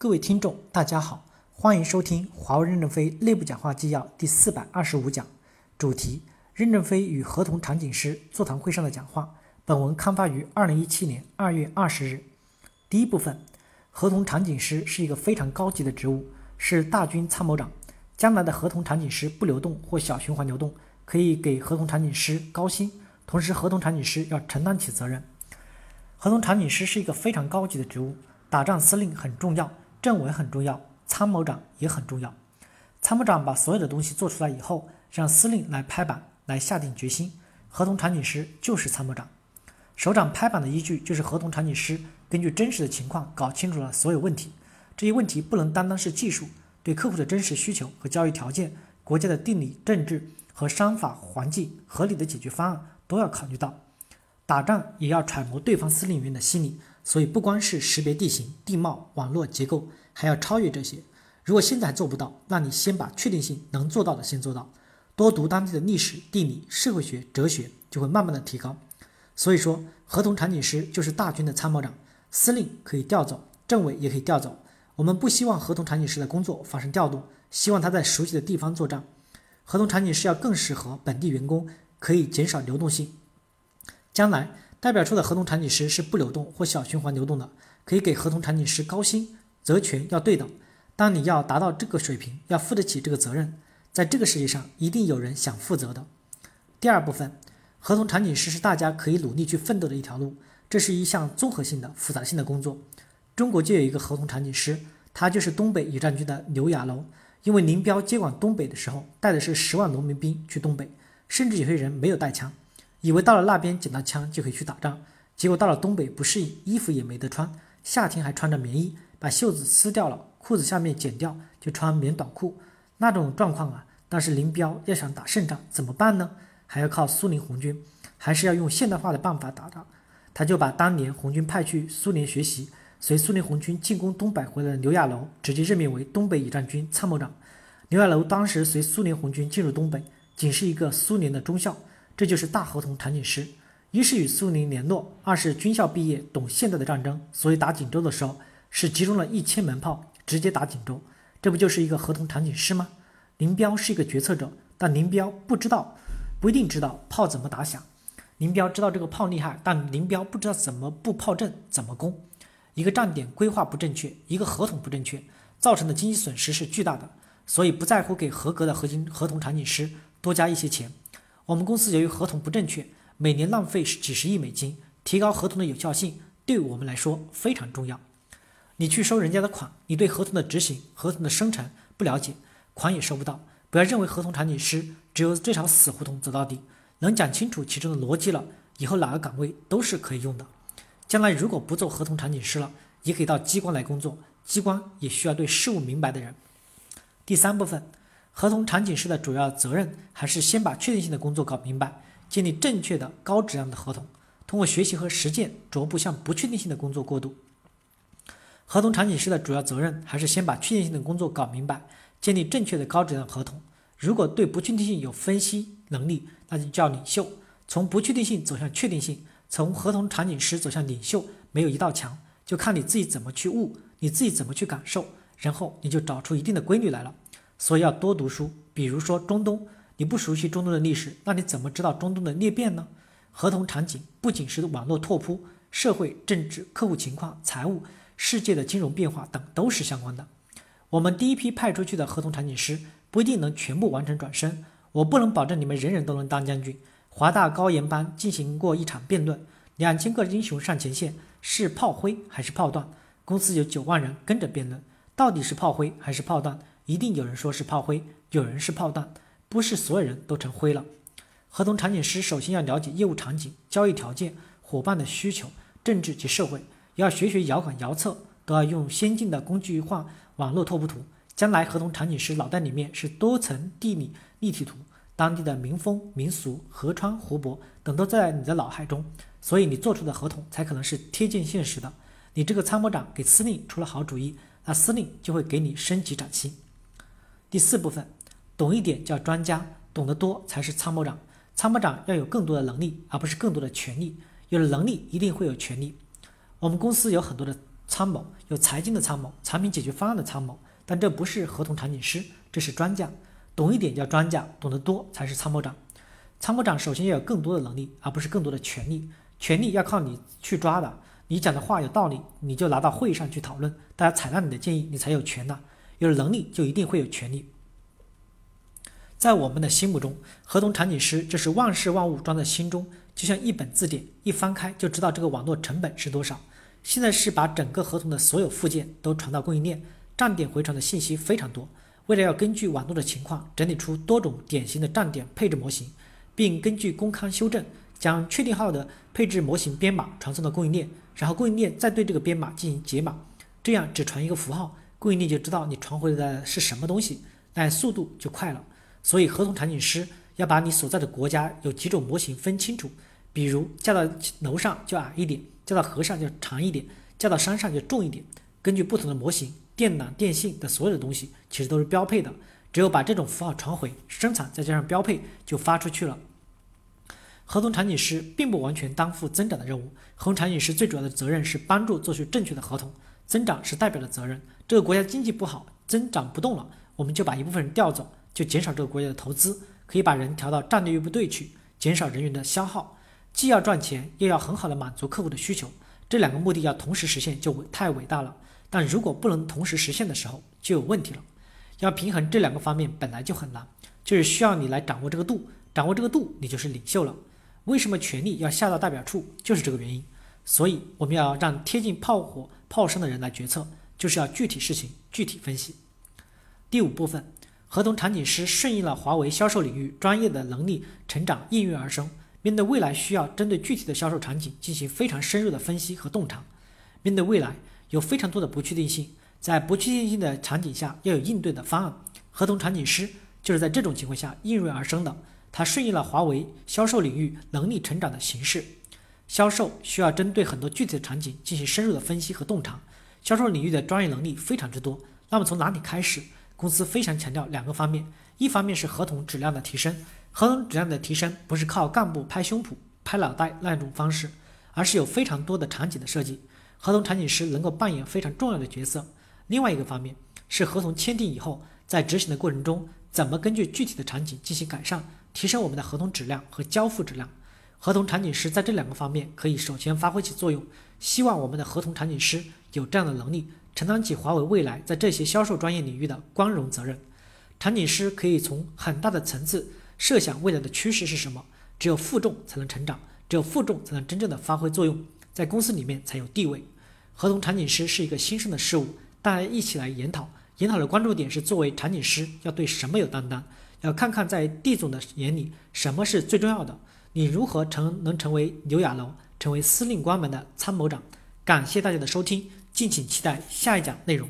各位听众，大家好，欢迎收听华为任正非内部讲话纪要第四百二十五讲，主题：任正非与合同场景师座谈会上的讲话。本文刊发于二零一七年二月二十日。第一部分，合同场景师是一个非常高级的职务，是大军参谋长。将来的合同场景师不流动或小循环流动，可以给合同场景师高薪，同时合同场景师要承担起责任。合同场景师是一个非常高级的职务，打仗司令很重要，政委很重要，参谋长也很重要。参谋长把所有的东西做出来以后，让司令来拍板，来下定决心。合同场景师就是参谋长，首长拍板的依据就是合同场景师根据真实的情况搞清楚了所有问题。这些问题不能单单是技术，对客户的真实需求和交易条件、国家的地理政治和商法环境合理的解决方案都要考虑到。打仗也要揣摩对方司令员的心理，所以不光是识别地形、地貌、网络结构，还要超越这些。如果现在做不到，那你先把确定性能做到的先做到，多读当地的历史、地理、社会学、哲学，就会慢慢的提高。所以说，合同场景师就是大军的参谋长，司令可以调走，政委也可以调走。我们不希望合同场景师的工作发生调动，希望他在熟悉的地方作战。合同场景师要更适合本地员工，可以减少流动性。将来代表处的合同场景师是不流动或小循环流动的，可以给合同场景师高薪，责权要对等。当你要达到这个水平，要负得起这个责任，在这个世界上一定有人想负责的。第二部分，合同场景师是大家可以努力去奋斗的一条路，这是一项综合性的、复杂性的工作。中国就有一个合同场景师，他就是东北野战军的刘亚楼。因为林彪接管东北的时候，带的是十万农民兵去东北，甚至有些人没有带枪。以为到了那边捡到枪就可以去打仗，结果到了东北不适应，衣服也没得穿，夏天还穿着棉衣，把袖子撕掉了，裤子下面剪掉就穿棉短裤，那种状况啊！但是林彪要想打胜仗怎么办呢？还要靠苏联红军，还是要用现代化的办法打的。他就把当年红军派去苏联学习，随苏联红军进攻东北回来的刘亚楼直接任命为东北野战军参谋长。刘亚楼当时随苏联红军进入东北，仅是一个苏联的中校。这就是大合同场景师，一是与苏联联络，二是军校毕业，懂现代的战争，所以打锦州的时候是集中了一千门炮，直接打锦州，这不就是一个合同场景师吗？林彪是一个决策者，但林彪不知道，不一定知道炮怎么打响。林彪知道这个炮厉害，但林彪不知道怎么布炮阵，怎么攻。一个站点规划不正确，一个合同不正确，造成的经济损失是巨大的。所以不在乎给合格的核心合同场景师多加一些钱。我们公司由于合同不正确，每年浪费几十亿美金。提高合同的有效性，对我们来说非常重要。你去收人家的款，你对合同的执行、合同的生成不了解，款也收不到。不要认为合同场景师只有这场死胡同走到底，能讲清楚其中的逻辑了，以后哪个岗位都是可以用的。将来如果不做合同场景师了，也可以到机关来工作，机关也需要对事物明白的人。第三部分。合同场景师的主要责任还是先把确定性的工作搞明白，建立正确的高质量的合同，通过学习和实践逐步向不确定性的工作过渡。合同场景师的主要责任还是先把确定性的工作搞明白，建立正确的高质量合同。如果对不确定性有分析能力，那就叫领袖。从不确定性走向确定性，从合同场景师走向领袖，没有一道墙，就看你自己怎么去悟，你自己怎么去感受，然后你就找出一定的规律来了。所以要多读书，比如说中东，你不熟悉中东的历史，那你怎么知道中东的裂变呢？合同场景不仅是网络拓扑，社会、政治、客户情况、财务、世界的金融变化等都是相关的。我们第一批派出去的合同场景师不一定能全部完成转身，我不能保证你们人人都能当将军。华大高研班进行过一场辩论，两千个英雄上前线，是炮灰还是炮弹？公司有九万人跟着辩论，到底是炮灰还是炮弹？一定有人说是炮灰，有人是炮弹，不是所有人都成灰了。合同场景师首先要了解业务场景、交易条件、伙伴的需求、政治及社会，要学学遥感遥测，都要用先进的工具化网络拓扑图。将来合同场景师脑袋里面是多层地理立体图，当地的民风民俗、河川湖泊等都在你的脑海中，所以你做出的合同才可能是贴近现实的。你这个参谋长给司令出了好主意，那司令就会给你升级涨薪。第四部分，懂一点叫专家，懂得多才是参谋长。参谋长要有更多的能力，而不是更多的权利。有了能力，一定会有权利。我们公司有很多的参谋，有财经的参谋，产品解决方案的参谋，但这不是合同场景师，这是专家。懂一点叫专家，懂得多才是参谋长。参谋长首先要有更多的能力，而不是更多的权利。权利要靠你去抓的。你讲的话有道理，你就拿到会议上去讨论，大家采纳你的建议，你才有权呐。有了能力，就一定会有权利。在我们的心目中，合同场景师就是万事万物装在心中，就像一本字典，一翻开就知道这个网络成本是多少。现在是把整个合同的所有附件都传到供应链，站点回传的信息非常多。为了要根据网络的情况整理出多种典型的站点配置模型，并根据公刊修正，将确定号的配置模型编码传送到供应链，然后供应链再对这个编码进行解码，这样只传一个符号，供应链就知道你传回来的是什么东西，那速度就快了。所以，合同场景师要把你所在的国家有几种模型分清楚，比如架到楼上就矮一点，架到河上就长一点，架到山上就重一点。根据不同的模型，电缆、电信的所有的东西其实都是标配的，只有把这种符号传回生产，再加上标配就发出去了。合同场景师并不完全担负增长的任务，合同场景师最主要的责任是帮助做出正确的合同，增长是代表的责任。这个国家经济不好，增长不动了，我们就把一部分人调走。就减少这个国家的投资，可以把人调到战略预备队去，减少人员的消耗，既要赚钱，又要很好的满足客户的需求，这两个目的要同时实现就太伟大了。但如果不能同时实现的时候，就有问题了。要平衡这两个方面本来就很难，就是需要你来掌握这个度，掌握这个度，你就是领袖了。为什么权力要下到代表处，就是这个原因。所以我们要让贴近炮火炮声的人来决策，就是要具体事情具体分析。第五部分。合同场景师顺应了华为销售领域专业的能力成长应运而生。面对未来需要针对具体的销售场景进行非常深入的分析和洞察。面对未来有非常多的不确定性，在不确定性的场景下要有应对的方案。合同场景师就是在这种情况下应运而生的。它顺应了华为销售领域能力成长的形式。销售需要针对很多具体的场景进行深入的分析和洞察。销售领域的专业能力非常之多。那么从哪里开始？公司非常强调两个方面，一方面是合同质量的提升，合同质量的提升不是靠干部拍胸脯、拍脑袋那种方式，而是有非常多的场景的设计，合同场景师能够扮演非常重要的角色。另外一个方面是合同签订以后，在执行的过程中，怎么根据具体的场景进行改善，提升我们的合同质量和交付质量。合同场景师在这两个方面可以首先发挥起作用。希望我们的合同场景师有这样的能力。承担起华为未来在这些销售专业领域的光荣责任。场景师可以从很大的层次设想未来的趋势是什么。只有负重才能成长，只有负重才能真正的发挥作用，在公司里面才有地位。合同场景师是一个新生的事物，大家一起来研讨。研讨的关注点是：作为场景师要对什么有担当？要看看在地总的眼里什么是最重要的？你如何成能成为刘亚楼，成为司令官们的参谋长？感谢大家的收听。敬请期待下一讲内容。